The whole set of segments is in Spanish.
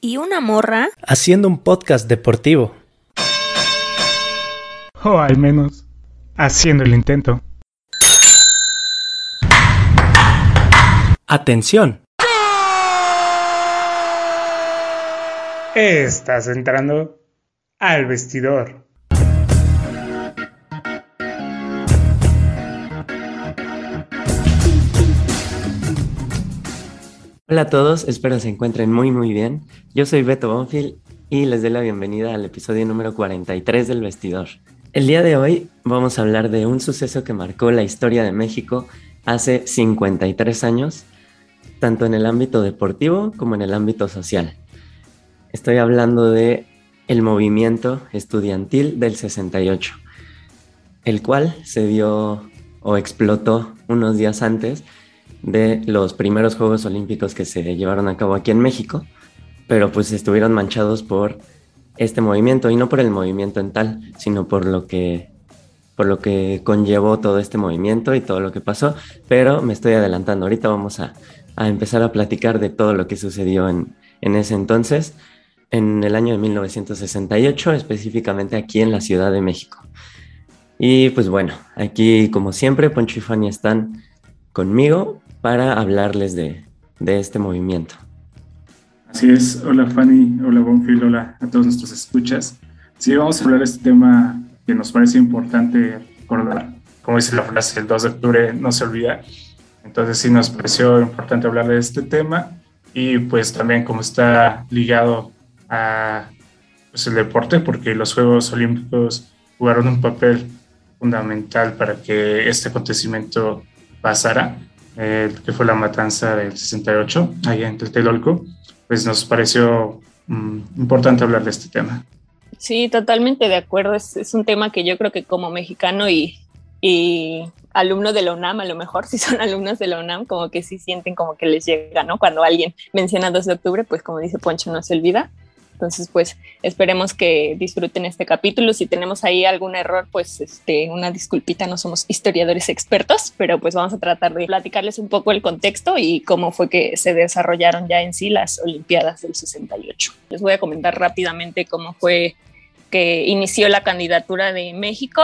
¿Y una morra? Haciendo un podcast deportivo. O al menos, haciendo el intento. Atención. Estás entrando al vestidor. Hola a todos, espero se encuentren muy muy bien. Yo soy Beto Bonfil y les doy la bienvenida al episodio número 43 del Vestidor. El día de hoy vamos a hablar de un suceso que marcó la historia de México hace 53 años, tanto en el ámbito deportivo como en el ámbito social. Estoy hablando de el movimiento estudiantil del 68, el cual se dio o explotó unos días antes de los primeros Juegos Olímpicos que se llevaron a cabo aquí en México, pero pues estuvieron manchados por este movimiento y no por el movimiento en tal, sino por lo que por lo que conllevó todo este movimiento y todo lo que pasó, pero me estoy adelantando. Ahorita vamos a, a empezar a platicar de todo lo que sucedió en, en ese entonces, en el año de 1968, específicamente aquí en la Ciudad de México. Y pues bueno, aquí como siempre, Poncho y Fanny están conmigo para hablarles de, de este movimiento. Así es, hola Fanny, hola Bonfil, hola a todos nuestros escuchas. Sí, vamos a hablar de este tema que nos parece importante recordar. Como dice la frase, el 2 de octubre no se olvida. Entonces sí nos pareció importante hablar de este tema y pues también como está ligado a pues, el deporte, porque los Juegos Olímpicos jugaron un papel fundamental para que este acontecimiento pasara que fue la matanza del 68, allá en Tlatelolco, pues nos pareció um, importante hablar de este tema. Sí, totalmente de acuerdo. Es, es, un tema que yo creo que como mexicano y, y alumno de la UNAM, a lo mejor si son alumnos de la UNAM, como que sí sienten como que les llega, ¿no? Cuando alguien menciona 2 de octubre, pues como dice Poncho, no se olvida. Entonces, pues esperemos que disfruten este capítulo. Si tenemos ahí algún error, pues este, una disculpita, no somos historiadores expertos, pero pues vamos a tratar de platicarles un poco el contexto y cómo fue que se desarrollaron ya en sí las Olimpiadas del 68. Les voy a comentar rápidamente cómo fue que inició la candidatura de México.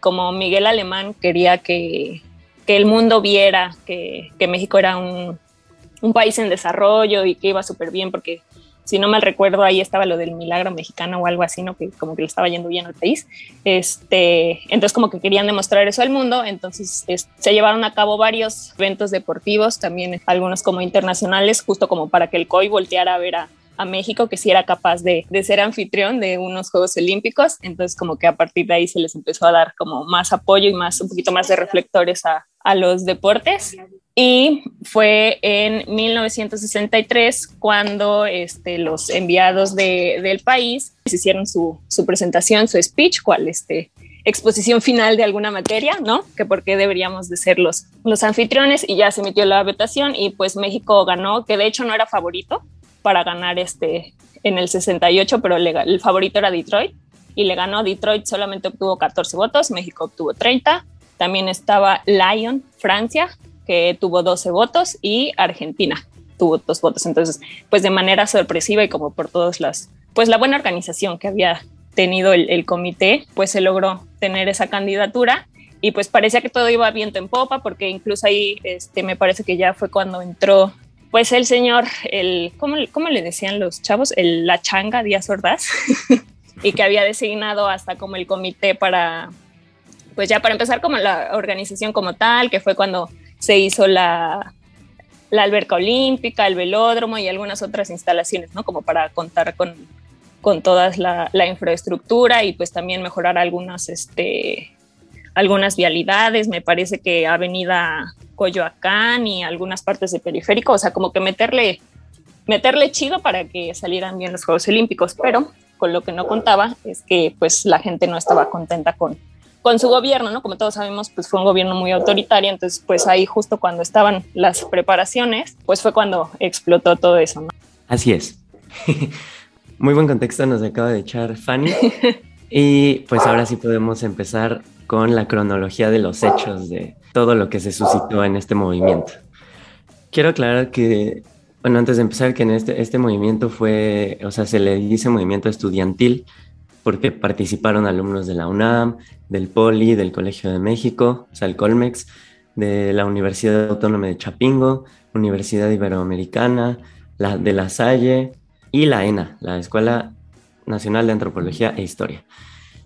Como Miguel Alemán quería que, que el mundo viera que, que México era un, un país en desarrollo y que iba súper bien porque si no mal recuerdo, ahí estaba lo del milagro mexicano o algo así, ¿no? Que como que le estaba yendo bien al país. Este, entonces como que querían demostrar eso al mundo, entonces es, se llevaron a cabo varios eventos deportivos, también algunos como internacionales, justo como para que el COI volteara a ver a, a México, que sí era capaz de, de, ser anfitrión de unos Juegos Olímpicos. Entonces, como que a partir de ahí se les empezó a dar como más apoyo y más, un poquito más de reflectores a, a los deportes. Y fue en 1963 cuando este, los enviados de, del país hicieron su, su, presentación, su speech, cual este, exposición final de alguna materia, ¿no? Que por qué deberíamos de ser los, los anfitriones y ya se emitió la votación y pues México ganó, que de hecho no era favorito para ganar este en el 68, pero el favorito era Detroit y le ganó Detroit, solamente obtuvo 14 votos, México obtuvo 30, también estaba Lyon, Francia, que tuvo 12 votos y Argentina tuvo dos votos. Entonces, pues de manera sorpresiva y como por todas las, pues la buena organización que había tenido el, comité, pues se logró tener esa candidatura y pues parecía que todo iba viento en popa porque incluso ahí este, me parece que ya fue cuando entró pues el señor, el, ¿cómo, cómo le decían los chavos? El, la changa Díaz Ordaz y que había designado hasta como el comité para, pues ya para empezar como la organización como tal, que fue cuando se hizo la, la alberca olímpica, el velódromo y algunas otras instalaciones, ¿no? Como para contar con, con toda la, infraestructura y pues también mejorar algunas, este, algunas vialidades, me parece que Avenida Coyoacán y algunas partes de periférico, o sea, como que meterle meterle chido para que salieran bien los Juegos Olímpicos, pero con lo que no contaba es que pues la gente no estaba contenta con, con su gobierno, ¿no? Como todos sabemos, pues fue un gobierno muy autoritario, entonces pues ahí justo cuando estaban las preparaciones, pues fue cuando explotó todo eso, ¿no? Así es. muy buen contexto nos acaba de echar Fanny. y pues ahora sí podemos empezar con la cronología de los hechos de todo lo que se suscitó en este movimiento. Quiero aclarar que bueno, antes de empezar, que en este, este movimiento fue, o sea, se le dice movimiento estudiantil porque participaron alumnos de la UNAM, del POLI, del Colegio de México, o sea, el Colmex, de la Universidad Autónoma de Chapingo, Universidad Iberoamericana, la, de La Salle y la ENA, la Escuela Nacional de Antropología e Historia.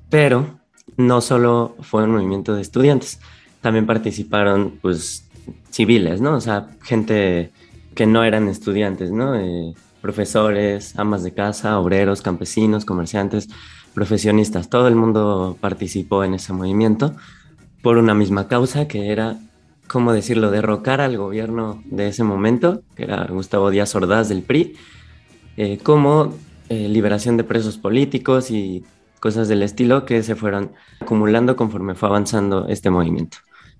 Pero no solo fue un movimiento de estudiantes, también participaron, pues, civiles, ¿no? O sea, gente que no eran estudiantes, ¿no? Eh, profesores, amas de casa, obreros, campesinos, comerciantes, profesionistas, todo el mundo participó en ese movimiento por una misma causa que era, ¿cómo decirlo?, derrocar al gobierno de ese momento, que era Gustavo Díaz Ordaz del PRI, eh, como eh, liberación de presos políticos y cosas del estilo que se fueron acumulando conforme fue avanzando este movimiento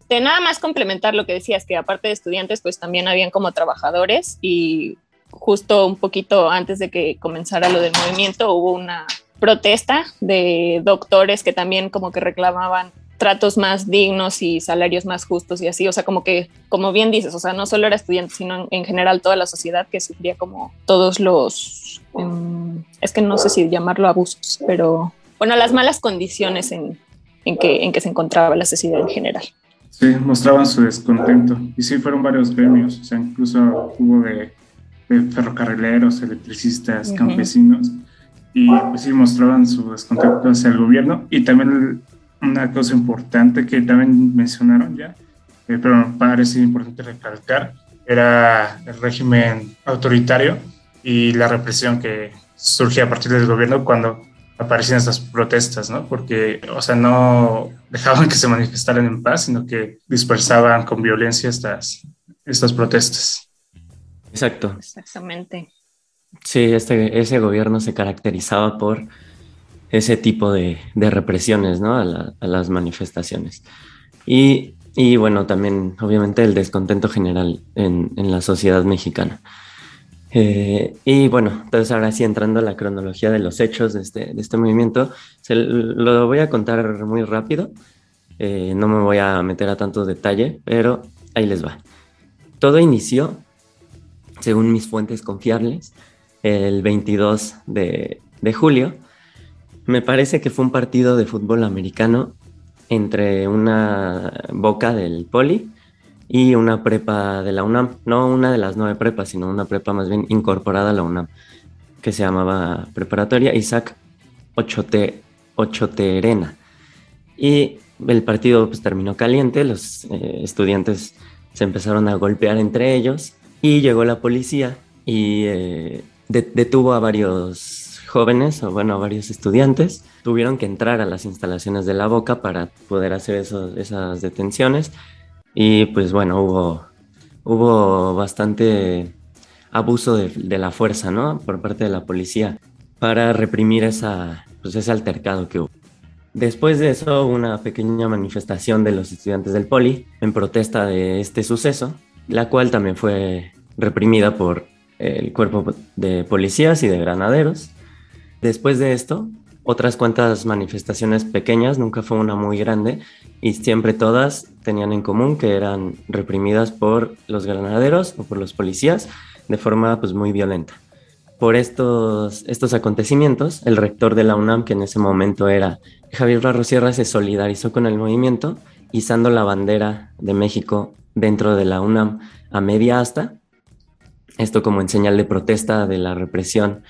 de nada más complementar lo que decías, que aparte de estudiantes, pues también habían como trabajadores y justo un poquito antes de que comenzara lo del movimiento hubo una protesta de doctores que también como que reclamaban tratos más dignos y salarios más justos y así, o sea, como que, como bien dices, o sea, no solo era estudiante, sino en, general toda la sociedad que sufría como todos los, em, es que no sé si llamarlo abusos, pero bueno, las malas condiciones en, en, que, en que se encontraba la sociedad en general. Sí, mostraban su descontento. Y sí, fueron varios gremios, o sea, incluso hubo de, ferrocarrileros, electricistas, campesinos, y pues sí mostraban su descontento hacia el gobierno. Y también una cosa importante que también mencionaron ya, eh, pero me parece importante recalcar, era el régimen autoritario y la represión que surgía a partir del gobierno cuando aparecían estas protestas, ¿no? Porque, o sea, no dejaban que se manifestaran en paz, sino que dispersaban con violencia estas, estas protestas. Exacto. Exactamente. Sí, este, ese gobierno se caracterizaba por ese tipo de, represiones, ¿no? A, las manifestaciones. Y, y, bueno, también, obviamente, el descontento general en, la sociedad mexicana. Eh, y bueno, entonces ahora sí entrando a la cronología de los hechos de este, de este movimiento, se lo voy a contar muy rápido, eh, no me voy a meter a tanto detalle, pero ahí les va. Todo inició, según mis fuentes confiables, el 22 de, de julio. Me parece que fue un partido de fútbol americano entre una boca del poli y una prepa de la UNAM, no una de las nueve prepas, sino una prepa más bien incorporada a la UNAM, que se llamaba Preparatoria Isaac Ochote, Ochoterena. Y el partido pues, terminó caliente, los eh, estudiantes se empezaron a golpear entre ellos y llegó la policía y eh, detuvo a varios jóvenes, o bueno, a varios estudiantes. Tuvieron que entrar a las instalaciones de la boca para poder hacer esas detenciones y pues bueno, hubo, hubo bastante abuso de, la fuerza, ¿no? Por parte de la policía para reprimir esa, pues ese altercado que hubo. Después de eso, una pequeña manifestación de los estudiantes del Poli en protesta de este suceso, la cual también fue reprimida por el cuerpo de policías y de granaderos. Después de esto, otras cuantas manifestaciones pequeñas, nunca fue una muy grande, y siempre todas tenían en común que eran reprimidas por los granaderos o por los policías de forma pues muy violenta. Por estos, estos acontecimientos, el rector de la UNAM, que en ese momento era Javier Barro Sierra, se solidarizó con el movimiento, izando la bandera de México dentro de la UNAM a media asta, esto como en señal de protesta de la represión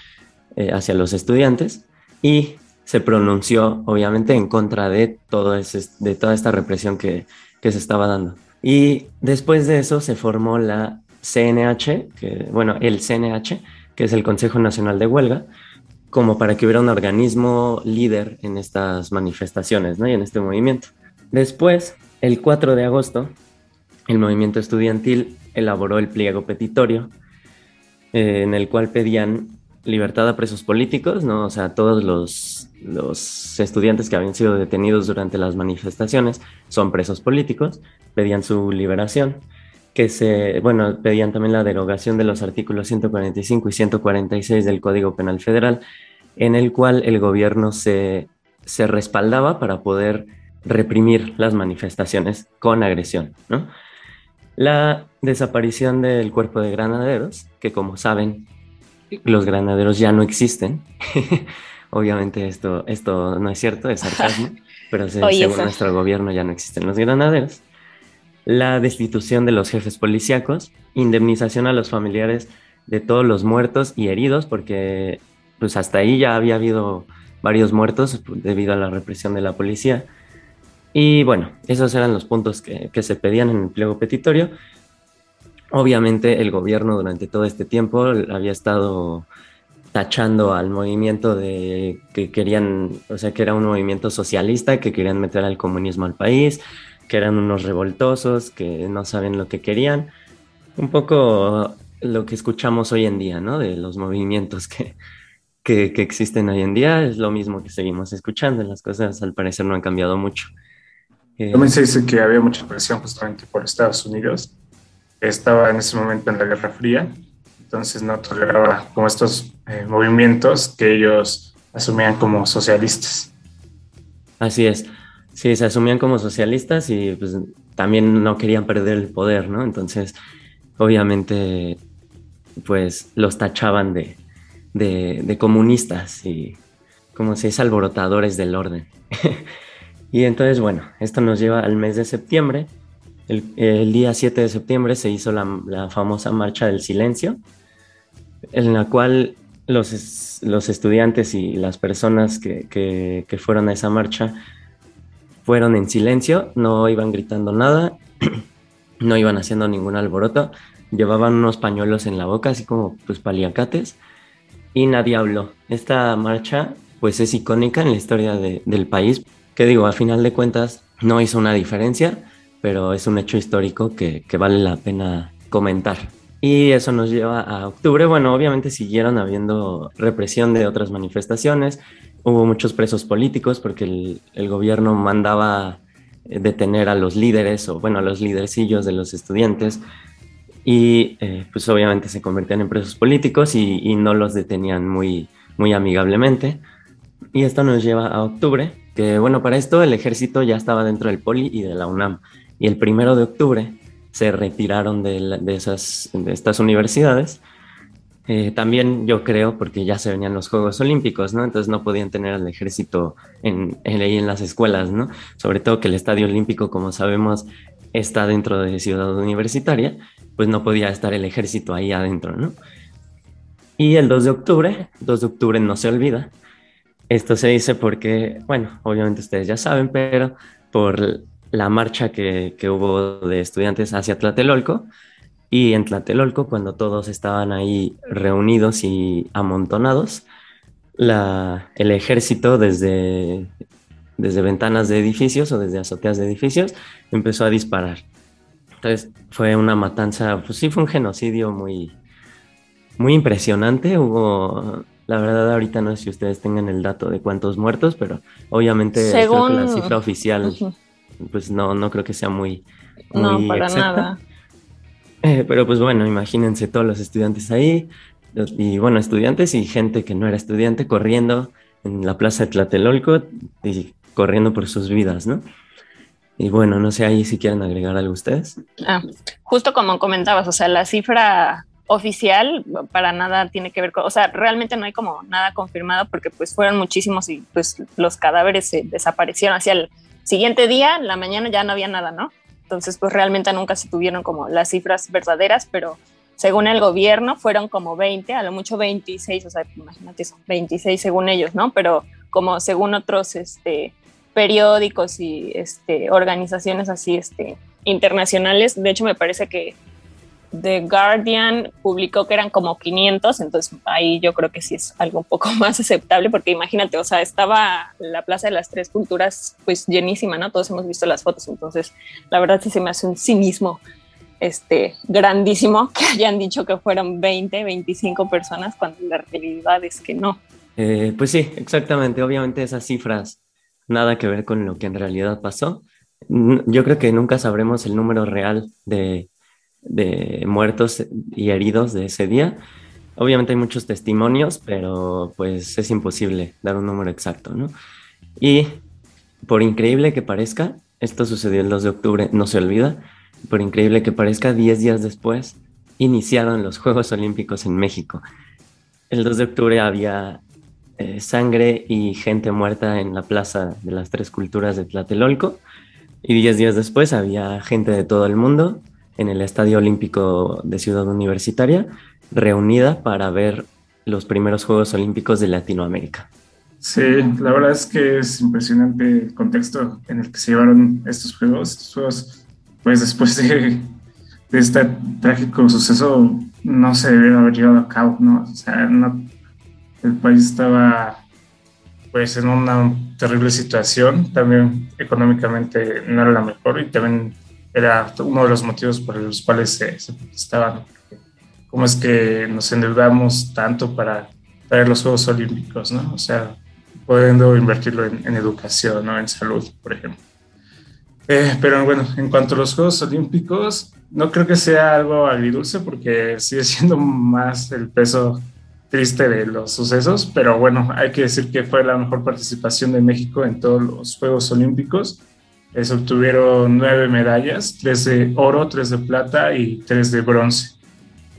eh, hacia los estudiantes, y se pronunció obviamente en contra de, todo ese, de toda esta represión que, que, se estaba dando. Y después de eso se formó la CNH, que, bueno, el CNH, que es el Consejo Nacional de Huelga, como para que hubiera un organismo líder en estas manifestaciones ¿no? y en este movimiento. Después, el 4 de agosto, el movimiento estudiantil elaboró el pliego petitorio eh, en el cual pedían libertad a presos políticos, ¿no? O sea, todos los, los estudiantes que habían sido detenidos durante las manifestaciones son presos políticos, pedían su liberación, que se, bueno, pedían también la derogación de los artículos 145 y 146 del Código Penal Federal, en el cual el gobierno se, se respaldaba para poder reprimir las manifestaciones con agresión, ¿no? La desaparición del cuerpo de granaderos, que como saben, los granaderos ya no existen. Obviamente esto, esto no es cierto, es sarcasmo, pero según nuestro gobierno ya no existen los granaderos. La destitución de los jefes policíacos, indemnización a los familiares de todos los muertos y heridos, porque pues hasta ahí ya había habido varios muertos debido a la represión de la policía. Y bueno, esos eran los puntos que, se pedían en el pliego petitorio. Obviamente el gobierno durante todo este tiempo había estado tachando al movimiento de que querían, o sea, que era un movimiento socialista, que querían meter al comunismo al país, que eran unos revoltosos, que no saben lo que querían. Un poco lo que escuchamos hoy en día, ¿no? De los movimientos que, que existen hoy en día, es lo mismo que seguimos escuchando. Las cosas al parecer no han cambiado mucho. También se dice que había mucha presión justamente por Estados Unidos estaba en ese momento en la Guerra Fría, entonces no toleraba como estos eh, movimientos que ellos asumían como socialistas. Así es, sí, se asumían como socialistas y pues también no querían perder el poder, ¿no? Entonces, obviamente, pues los tachaban de, de, de comunistas y como se dice, alborotadores del orden. y entonces, bueno, esto nos lleva al mes de septiembre, el, día 7 de septiembre se hizo la, famosa Marcha del Silencio, en la cual los, los estudiantes y las personas que, fueron a esa marcha fueron en silencio, no iban gritando nada, no iban haciendo ningún alboroto, llevaban unos pañuelos en la boca, así como pues paliacates, y nadie habló. Esta marcha pues es icónica en la historia del país, que digo, a final de cuentas no hizo una diferencia, pero es un hecho histórico que, vale la pena comentar. Y eso nos lleva a octubre. Bueno, obviamente siguieron habiendo represión de otras manifestaciones. Hubo muchos presos políticos porque el, gobierno mandaba eh, detener a los líderes o, bueno, a los lidercillos de los estudiantes. Y eh, pues obviamente se convertían en presos políticos y, y, no los detenían muy, muy amigablemente. Y esto nos lleva a octubre, bueno, para esto el ejército ya estaba dentro del poli y de la UNAM y el primero de octubre se retiraron de, esas, estas universidades. Eh, también yo creo porque ya se venían los Juegos Olímpicos, ¿no? Entonces no podían tener al ejército en, en, en las escuelas, ¿no? Sobre todo que el Estadio Olímpico, como sabemos, está dentro de Ciudad Universitaria, pues no podía estar el ejército ahí adentro, ¿no? Y el 2 de octubre, 2 de octubre no se olvida. Esto se dice porque, bueno, obviamente ustedes ya saben, pero por la marcha que, hubo de estudiantes hacia Tlatelolco. Y en Tlatelolco, cuando todos estaban ahí reunidos y amontonados, el ejército desde, desde ventanas de edificios o desde azoteas de edificios empezó a disparar. Entonces fue una matanza, pues sí fue un genocidio muy, muy impresionante. Hubo, la verdad ahorita no sé si ustedes tengan el dato de cuántos muertos, pero obviamente la cifra oficial pues no, no creo que sea muy... no, para nada. Eh, pero pues bueno, imagínense todos los estudiantes ahí, y bueno, estudiantes y gente que no era estudiante corriendo en la plaza de Tlatelolco y corriendo por sus vidas, ¿no? Y bueno, no sé ahí si quieren agregar algo ustedes. Ah, justo como comentabas, o sea, la cifra oficial para nada tiene que ver con, o sea, realmente no hay como nada confirmado porque pues fueron muchísimos y pues los cadáveres se desaparecieron hacia el Siguiente día, la mañana ya no había nada, ¿no? Entonces, pues realmente nunca se tuvieron como las cifras verdaderas, pero según el gobierno fueron como 20, a lo mucho 26, o sea, imagínate eso, 26 según ellos, ¿no? Pero como según otros este, periódicos y este, organizaciones así este, internacionales, de hecho me parece que The Guardian publicó que eran como 500, entonces ahí yo creo que sí es algo un poco más aceptable, porque imagínate, o sea, estaba la Plaza de las Tres Culturas pues llenísima, ¿no? Todos hemos visto las fotos, entonces la verdad sí se me hace un cinismo este, grandísimo que hayan dicho que fueron 20, 25 personas cuando la realidad es que no. Eh, pues sí, exactamente. Obviamente esas cifras nada que ver con lo que en realidad pasó. Yo creo que nunca sabremos el número real de, de muertos y heridos de ese día. Obviamente hay muchos testimonios, pero pues es imposible dar un número exacto, ¿no? Y por increíble que parezca, esto sucedió el 2 de octubre, no se olvida, por increíble que parezca, 10 días después iniciaron los Juegos Olímpicos en México. El 2 de octubre había eh, sangre y gente muerta en la Plaza de las Tres Culturas de Tlatelolco y 10 días después había gente de todo el mundo en el Estadio Olímpico de Ciudad Universitaria reunida para ver los primeros Juegos Olímpicos de Latinoamérica. Sí, la verdad es que es impresionante el contexto en el que se llevaron estos juegos. Estos juegos, pues después de, este trágico suceso, no se debieron haber llevado a cabo, ¿no? O sea, el país estaba pues en una terrible situación, también económicamente no era la mejor y también era uno de los motivos por los cuales se, se protestaban. ¿Cómo es que nos endeudamos tanto para traer los Juegos Olímpicos, no? O sea, pudiendo invertirlo en, educación, ¿no? En salud, por ejemplo. Eh, pero bueno, en cuanto a los Juegos Olímpicos, no creo que sea algo agridulce porque sigue siendo más el peso triste de los sucesos, pero bueno, hay que decir que fue la mejor participación de México en todos los Juegos Olímpicos se obtuvieron nueve medallas, tres de oro, tres de plata y tres de bronce.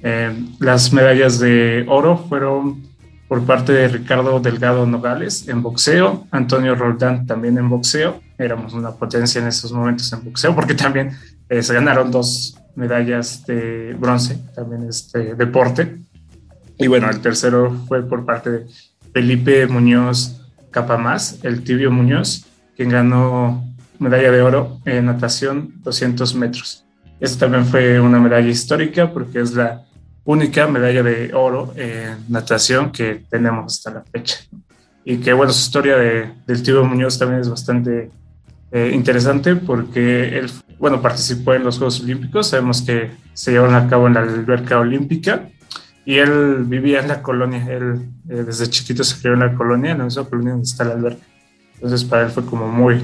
Eh, las medallas de oro fueron por parte de Ricardo Delgado Nogales en boxeo, Antonio Roldán también en boxeo. Éramos una potencia en esos momentos en boxeo porque también eh, se ganaron dos medallas de bronce, también este deporte. Y bueno, el tercero fue por parte de Felipe Muñoz Capamás, el tibio Muñoz, quien ganó medalla de oro en natación 200 metros. Esta también fue una medalla histórica porque es la única medalla de oro en natación que tenemos hasta la fecha. Y que bueno, su historia de, del tío Muñoz también es bastante eh, interesante porque él, bueno, participó en los Juegos Olímpicos, sabemos que se llevaron a cabo en la alberca olímpica y él vivía en la colonia, él eh, desde chiquito se crió en la colonia, en la misma colonia donde está la alberca. Entonces para él fue como muy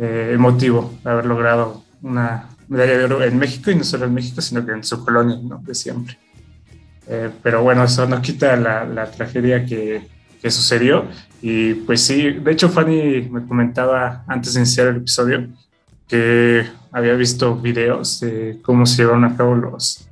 eh, emotivo haber logrado una medalla de oro en México y no solo en México, sino que en su colonia, ¿no? De siempre. Eh, pero bueno, eso no quita la, la tragedia que, que, sucedió. Y pues sí, de hecho Fanny me comentaba antes de iniciar el episodio que había visto videos de cómo se llevaron a cabo los,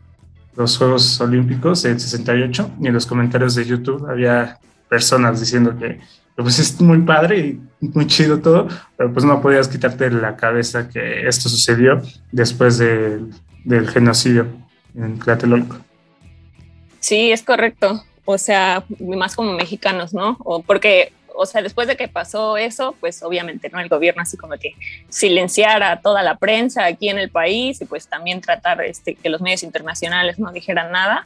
los Juegos Olímpicos en 68 y en los comentarios de YouTube había personas diciendo que pues es muy padre y muy chido todo, pero pues no podías quitarte la cabeza que esto sucedió después del genocidio en Tlatelolco. Sí, es correcto. O sea, más como mexicanos, ¿no? O porque, o sea, después de que pasó eso, pues obviamente, ¿no? El gobierno así como que silenciar a toda la prensa aquí en el país y pues también tratar este, que los medios internacionales no dijeran nada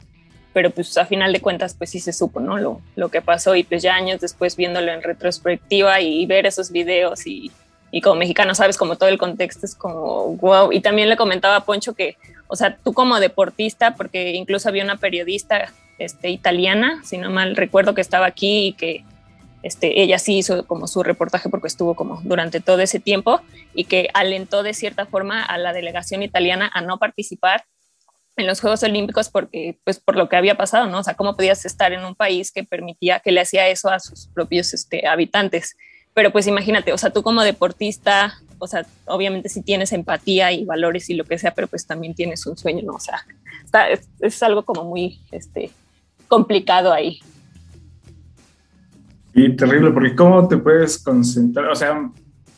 pero pues a final de cuentas pues sí se supo, ¿no? Lo, lo que pasó y pues ya años después viéndolo en retrospectiva y, ver esos videos y, y, como mexicano sabes como todo el contexto es como wow y también le comentaba a Poncho que, o sea, tú como deportista, porque incluso había una periodista este, italiana, si no mal recuerdo, que estaba aquí y que este, ella sí hizo como su reportaje porque estuvo como durante todo ese tiempo y que alentó de cierta forma a la delegación italiana a no participar en los Juegos Olímpicos porque, pues, por lo que había pasado, ¿no? O sea, ¿cómo podías estar en un país que permitía, que le hacía eso a sus propios este, habitantes? Pero pues imagínate, o sea, tú como deportista, o sea, obviamente sí tienes empatía y valores y lo que sea, pero pues también tienes un sueño, ¿no? O sea, está, es, es, algo como muy este, complicado ahí. Y terrible, porque ¿cómo te puedes concentrar? O sea,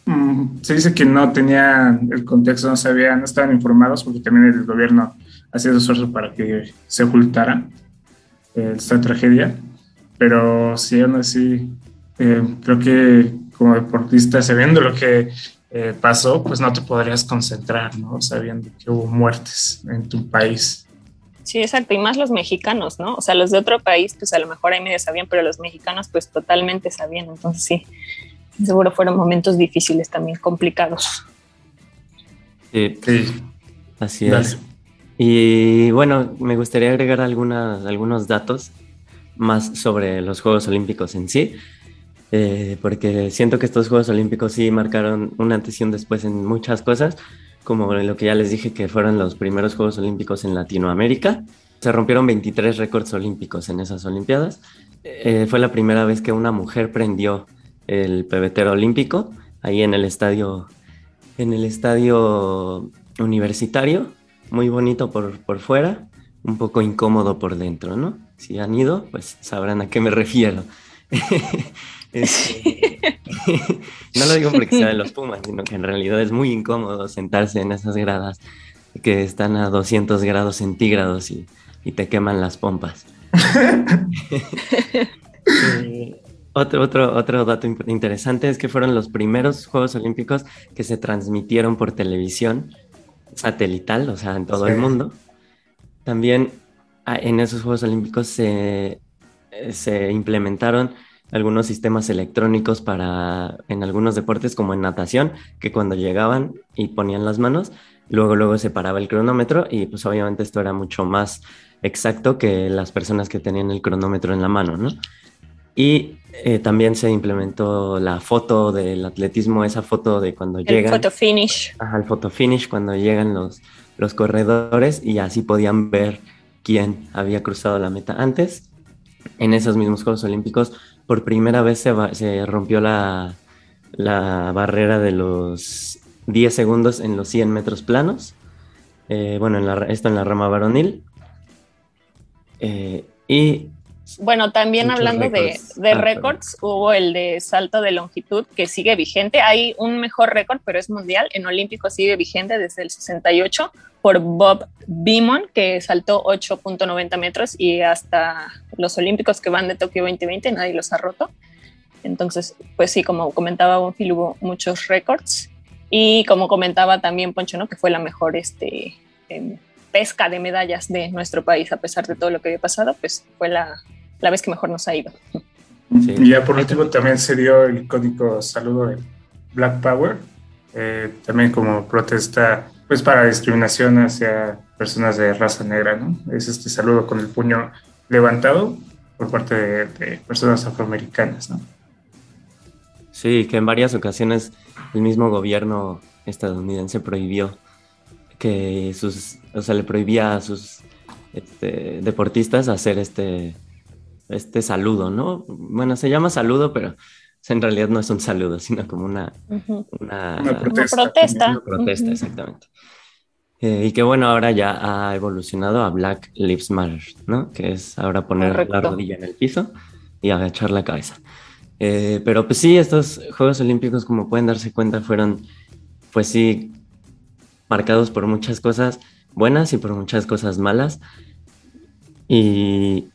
mm, se dice que no tenían el contexto, no sabían, no estaban informados, porque también el gobierno hacía esfuerzo para que se ocultara eh, esta tragedia. Pero sí, aún así, eh, creo que como deportista, sabiendo lo que eh, pasó, pues no te podrías concentrar, ¿no? Sabiendo que hubo muertes en tu país. Sí, exacto, y más los mexicanos, ¿no? O sea, los de otro país, pues a lo mejor ahí medio sabían, pero los mexicanos, pues totalmente sabían. Entonces, sí, seguro fueron momentos difíciles también, complicados. Sí, sí. así es. Y bueno, me gustaría agregar algunas, algunos datos más sobre los Juegos Olímpicos en sí, eh, porque siento que estos Juegos Olímpicos sí marcaron un antes y un después en muchas cosas, como lo que ya les dije que fueron los primeros Juegos Olímpicos en Latinoamérica. Se rompieron 23 récords olímpicos en esas Olimpiadas. Eh, fue la primera vez que una mujer prendió el pebetero olímpico ahí en el estadio, en el estadio universitario muy bonito por, por fuera, un poco incómodo por dentro, ¿no? Si han ido, pues sabrán a qué me refiero. Este, no lo digo porque sea de los Pumas, sino que en realidad es muy incómodo sentarse en esas gradas que están a 200 grados centígrados y, y te queman las pompas. Eh, otro, otro, otro dato interesante es que fueron los primeros Juegos Olímpicos que se transmitieron por televisión satelital, o sea, en todo el mundo. También ah, en esos Juegos Olímpicos se, eh, se implementaron algunos sistemas electrónicos para en algunos deportes como en natación, que cuando llegaban y ponían las manos, luego luego se paraba el cronómetro y pues obviamente esto era mucho más exacto que las personas que tenían el cronómetro en la mano, ¿no? Y eh, también se implementó la foto del atletismo, esa foto de cuando llegan. El photo finish. Ajá, el photo finish, cuando llegan los, los corredores y así podían ver quién había cruzado la meta antes. En esos mismos Juegos Olímpicos, por primera vez se, se rompió la, la, barrera de los 10 segundos en los 100 metros planos. Eh, bueno, en la, esto en la rama varonil. Eh, y bueno, también hablando de, de ah, récords, hubo el de salto de longitud que sigue vigente. Hay un mejor récord, pero es mundial. En Olímpico sigue vigente desde el 68 por Bob Beamon, que saltó 8.90 metros y hasta los Olímpicos que van de Tokio 2020 nadie los ha roto. Entonces, pues sí, como comentaba Bonfil, hubo muchos récords. Y como comentaba también Poncho, ¿no? que fue la mejor este, em, pesca de medallas de nuestro país, a pesar de todo lo que había pasado, pues fue la, la vez que mejor nos ha ido. Y ya por último también se dio el icónico saludo de Black Power, eh, también como protesta pues para discriminación hacia personas de raza negra, ¿no? Es este saludo con el puño levantado por parte de, personas afroamericanas, ¿no? Sí, que en varias ocasiones el mismo gobierno estadounidense prohibió que sus, o sea, le prohibía a sus este, deportistas hacer este este saludo, ¿no? Bueno, se llama saludo, pero en realidad no es un saludo, sino como una, una, protesta. Una protesta, exactamente. Eh, y que bueno, ahora ya ha evolucionado a Black Lives Matter, ¿no? Que es ahora poner la rodilla en el piso y agachar la cabeza. Eh, pero pues sí, estos Juegos Olímpicos, como pueden darse cuenta, fueron, pues sí, marcados por muchas cosas buenas y por muchas cosas malas. Y,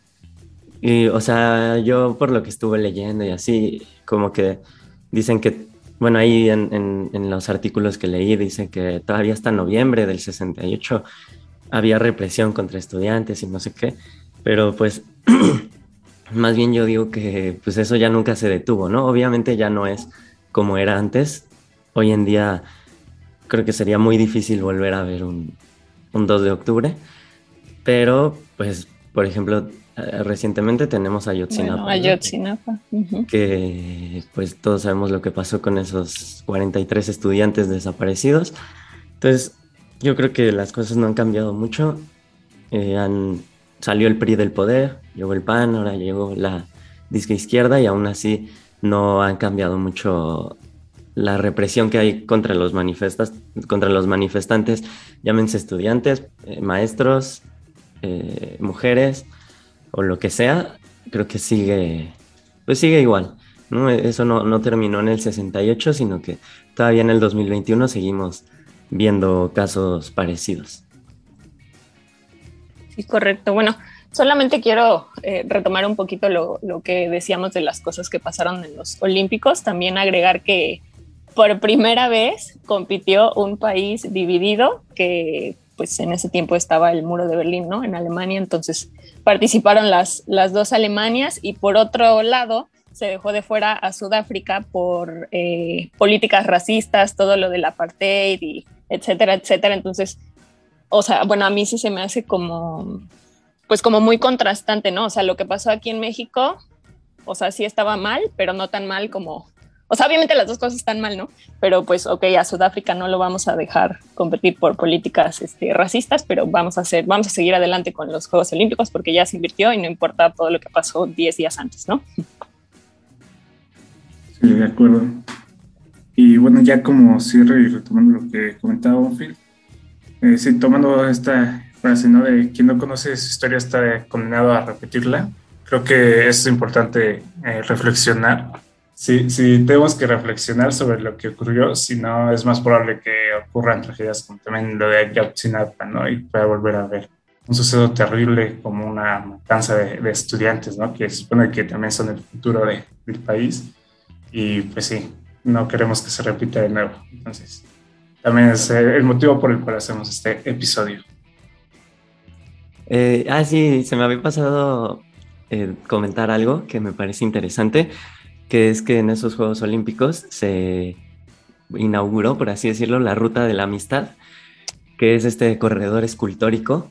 y, o sea, yo por lo que estuve leyendo y así, como que dicen que, bueno, ahí en, en, los artículos que leí, dicen que todavía hasta noviembre del 68 había represión contra estudiantes y no sé qué, pero pues más bien yo digo que pues eso ya nunca se detuvo, ¿no? Obviamente ya no es como era antes. Hoy en día creo que sería muy difícil volver a ver un, un 2 de octubre, pero pues, por ejemplo, recientemente tenemos a Yotzinapa. Que pues todos sabemos lo que pasó con esos 43 estudiantes desaparecidos. Entonces, yo creo que las cosas no han cambiado mucho. Eh, han, salió el PRI del poder, llegó el PAN, ahora llegó la disca izquierda y aún así no han cambiado mucho la represión que hay contra los, manifestas, contra los manifestantes, llámense estudiantes, eh, maestros, mujeres, o lo que sea, creo que sigue, pues sigue igual. ¿no? Eso no, no terminó en el 68, sino que todavía en el 2021 seguimos viendo casos parecidos. Sí, correcto. Bueno, solamente quiero eh, retomar un poquito lo, lo, que decíamos de las cosas que pasaron en los Olímpicos. También agregar que por primera vez compitió un país dividido que pues en ese tiempo estaba el muro de Berlín, ¿no? En Alemania, entonces participaron las, las dos Alemanias y por otro lado se dejó de fuera a Sudáfrica por eh, políticas racistas, todo lo del apartheid y etcétera, etcétera. Entonces, o sea, bueno, a mí sí se me hace como, pues como muy contrastante, ¿no? O sea, lo que pasó aquí en México, o sea, sí estaba mal, pero no tan mal como, o sea, obviamente las dos cosas están mal, ¿no? Pero pues, ok, a Sudáfrica no lo vamos a dejar competir por políticas este, racistas, pero vamos a hacer, vamos a seguir adelante con los Juegos Olímpicos porque ya se invirtió y no importa todo lo que pasó 10 días antes, ¿no? Sí, de acuerdo. Y bueno, ya como cierre y retomando lo que comentaba Phil, eh, sí, tomando esta frase, ¿no? De quien no conoce su historia está condenado a repetirla. Creo que es importante eh, reflexionar. Sí, sí, tenemos que reflexionar sobre lo que ocurrió, si no es más probable que ocurran tragedias como también lo de Ayotzinapa, ¿no? Y pueda volver a ver un suceso terrible como una matanza de, estudiantes, ¿no? Que se supone que también son el futuro de, del país. Y pues sí, no queremos que se repita de nuevo. Entonces, también es eh, el motivo por el cual hacemos este episodio. Eh, ah, sí, se me había pasado eh, comentar algo que me parece interesante, que es que en esos Juegos Olímpicos se inauguró, por así decirlo, la Ruta de la Amistad, que es este corredor escultórico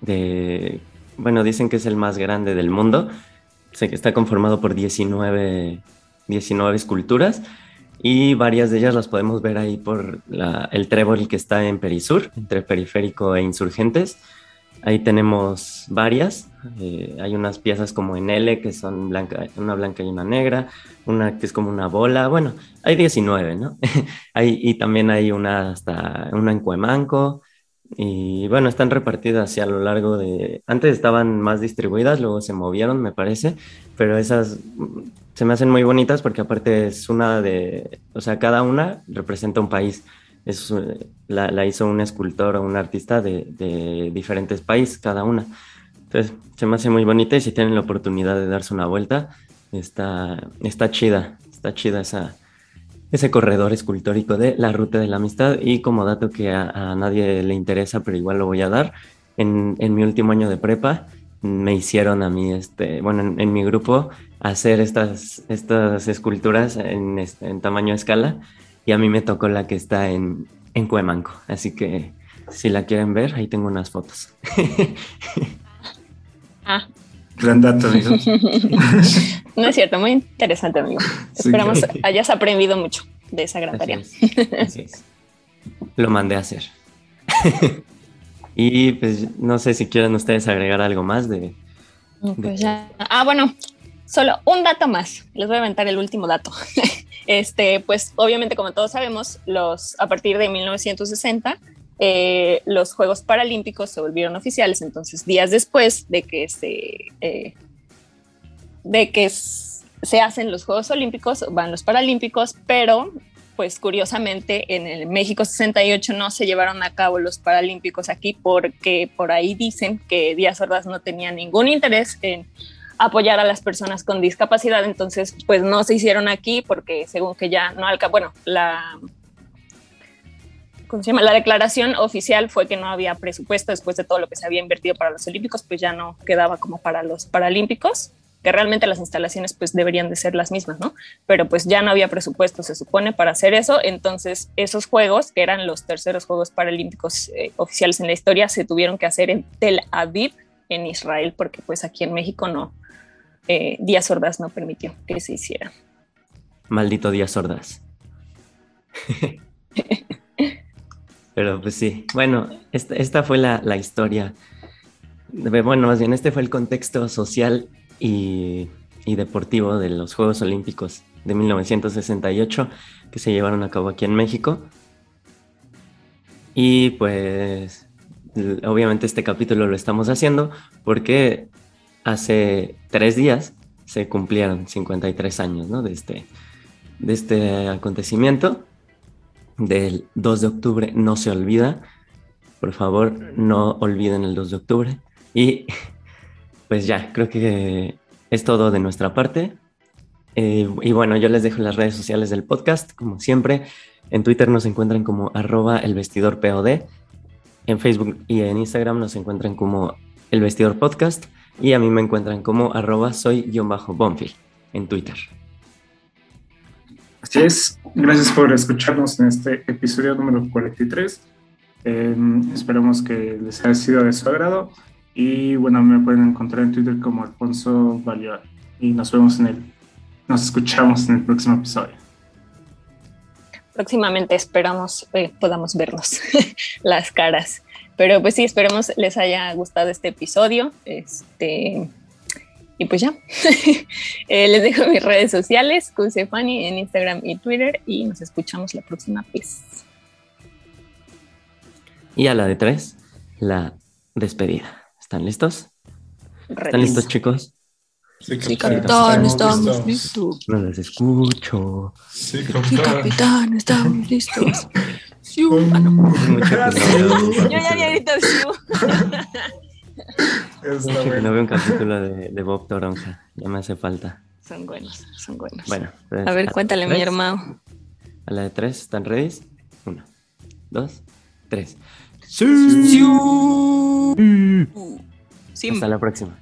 de, bueno, dicen que es el más grande del mundo, sé que está conformado por 19, 19 esculturas y varias de ellas las podemos ver ahí por el trébol que está en Perisur, entre Periférico e Insurgentes. Ahí tenemos varias. Eh, hay unas piezas como en L que son blanca, una blanca y una negra, una que es como una bola. Bueno, hay 19, ¿no? y también hay una hasta una en Cuemanco. Y bueno, están repartidas así a lo largo de... Antes estaban más distribuidas, luego se movieron, me parece, pero esas se me hacen muy bonitas porque aparte es una de, o sea, cada una representa un país. Es, la, hizo un escultor o un artista de, de, diferentes países, cada una. Entonces, se me hace muy bonita y si tienen la oportunidad de darse una vuelta, está, está chida, está chida esa, ese corredor escultórico de la Ruta de la Amistad. Y como dato que a, nadie le interesa, pero igual lo voy a dar, en, en mi último año de prepa, me hicieron a mí, este, bueno, en, mi grupo, hacer estas, estas esculturas en, en, tamaño escala y a mí me tocó la que está en, en Cuemanco. Así que si la quieren ver, ahí tengo unas fotos. ah. Gran dato, amigo. no es cierto, muy interesante, amigo. Esperamos hayas aprendido mucho de esa gran tarea. Lo mandé a hacer. Y pues no sé si quieren ustedes agregar algo más de... Pues ah, bueno, solo un dato más. Les voy a aventar el último dato. Este, pues obviamente como todos sabemos, los, a partir de 1960 eh, los Juegos Paralímpicos se volvieron oficiales. Entonces, días después de que se, eh, de que se hacen los Juegos Olímpicos, van los Paralímpicos, pero pues curiosamente en el México 68 no se llevaron a cabo los Paralímpicos aquí porque por ahí dicen que Díaz Ordaz no tenía ningún interés en apoyar a las personas con discapacidad, entonces pues no se hicieron aquí porque según que ya no alca, bueno, la ¿cómo se llama? La declaración oficial fue que no había presupuesto después de todo lo que se había invertido para los Olímpicos, pues ya no quedaba como para los Paralímpicos que realmente las instalaciones pues deberían de ser las mismas, ¿no? Pero pues ya no había presupuesto, se supone, para hacer eso. Entonces esos juegos, que eran los terceros Juegos Paralímpicos eh, oficiales en la historia, se tuvieron que hacer en Tel Aviv, en Israel, porque pues aquí en México no, eh, Díaz Ordaz no permitió que se hiciera. Maldito Díaz Ordaz. Pero pues sí, bueno, esta, fue la, la historia. Bueno, más bien, este fue el contexto social y, deportivo de los Juegos Olímpicos de 1968 que se llevaron a cabo aquí en México. Y pues obviamente este capítulo lo estamos haciendo porque hace tres días se cumplieron 53 años ¿no? de, este, de este acontecimiento. Del 2 de octubre no se olvida. Por favor, no olviden el 2 de octubre. Y pues ya, creo que es todo de nuestra parte. Eh, y bueno, yo les dejo las redes sociales del podcast, como siempre. En Twitter nos encuentran como arroba el vestidor POD. En Facebook y en Instagram nos encuentran como el vestidor podcast. Y a mí me encuentran como arroba soy-bonfil en Twitter. Así es. Gracias por escucharnos en este episodio número 43. Eh, esperemos que les haya sido de su agrado. Y bueno, me pueden encontrar en Twitter como Alfonso Valior. Y nos vemos en el, nos escuchamos en el próximo episodio. Próximamente esperamos eh, podamos vernos las caras. Pero pues sí, esperemos les haya gustado este episodio. Este, y pues ya, eh, les dejo mis redes sociales, Cusefani en Instagram y Twitter. Y nos escuchamos la próxima vez. Y a la de tres, la despedida. ¿Están listos? ¿Están listos, chicos? Sí, Sí, capitán, estamos listos. listos. No los escucho. Sí, Sí, capitán. estamos listos. Sí, ah, no. Yo ya había capítulo- gritado sí. Que no veo un capítulo de, de Bob Toronja. Ya me hace falta. Son buenos, son buenos. Bueno. pues, a ver, cuéntale, mi hermano. A la de tres, ¿están ready? Uno, dos, tres. Sí. Hasta la próxima.